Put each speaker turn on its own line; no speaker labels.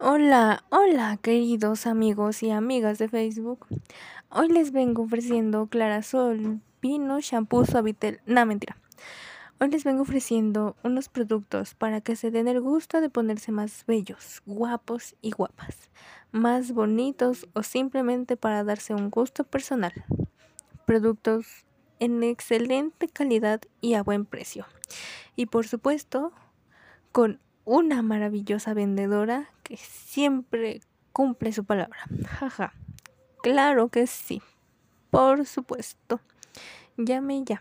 Hola, hola queridos amigos y amigas de Facebook. Hoy les vengo ofreciendo Clarasol, Pino, Shampoo, Suavitel. No, mentira. Hoy les vengo ofreciendo unos productos para que se den el gusto de ponerse más bellos, guapos y guapas, más bonitos o simplemente para darse un gusto personal. Productos en excelente calidad y a buen precio. Y por supuesto, con una maravillosa vendedora que siempre cumple su palabra. Jaja. Claro que sí. Por supuesto. Llame ya.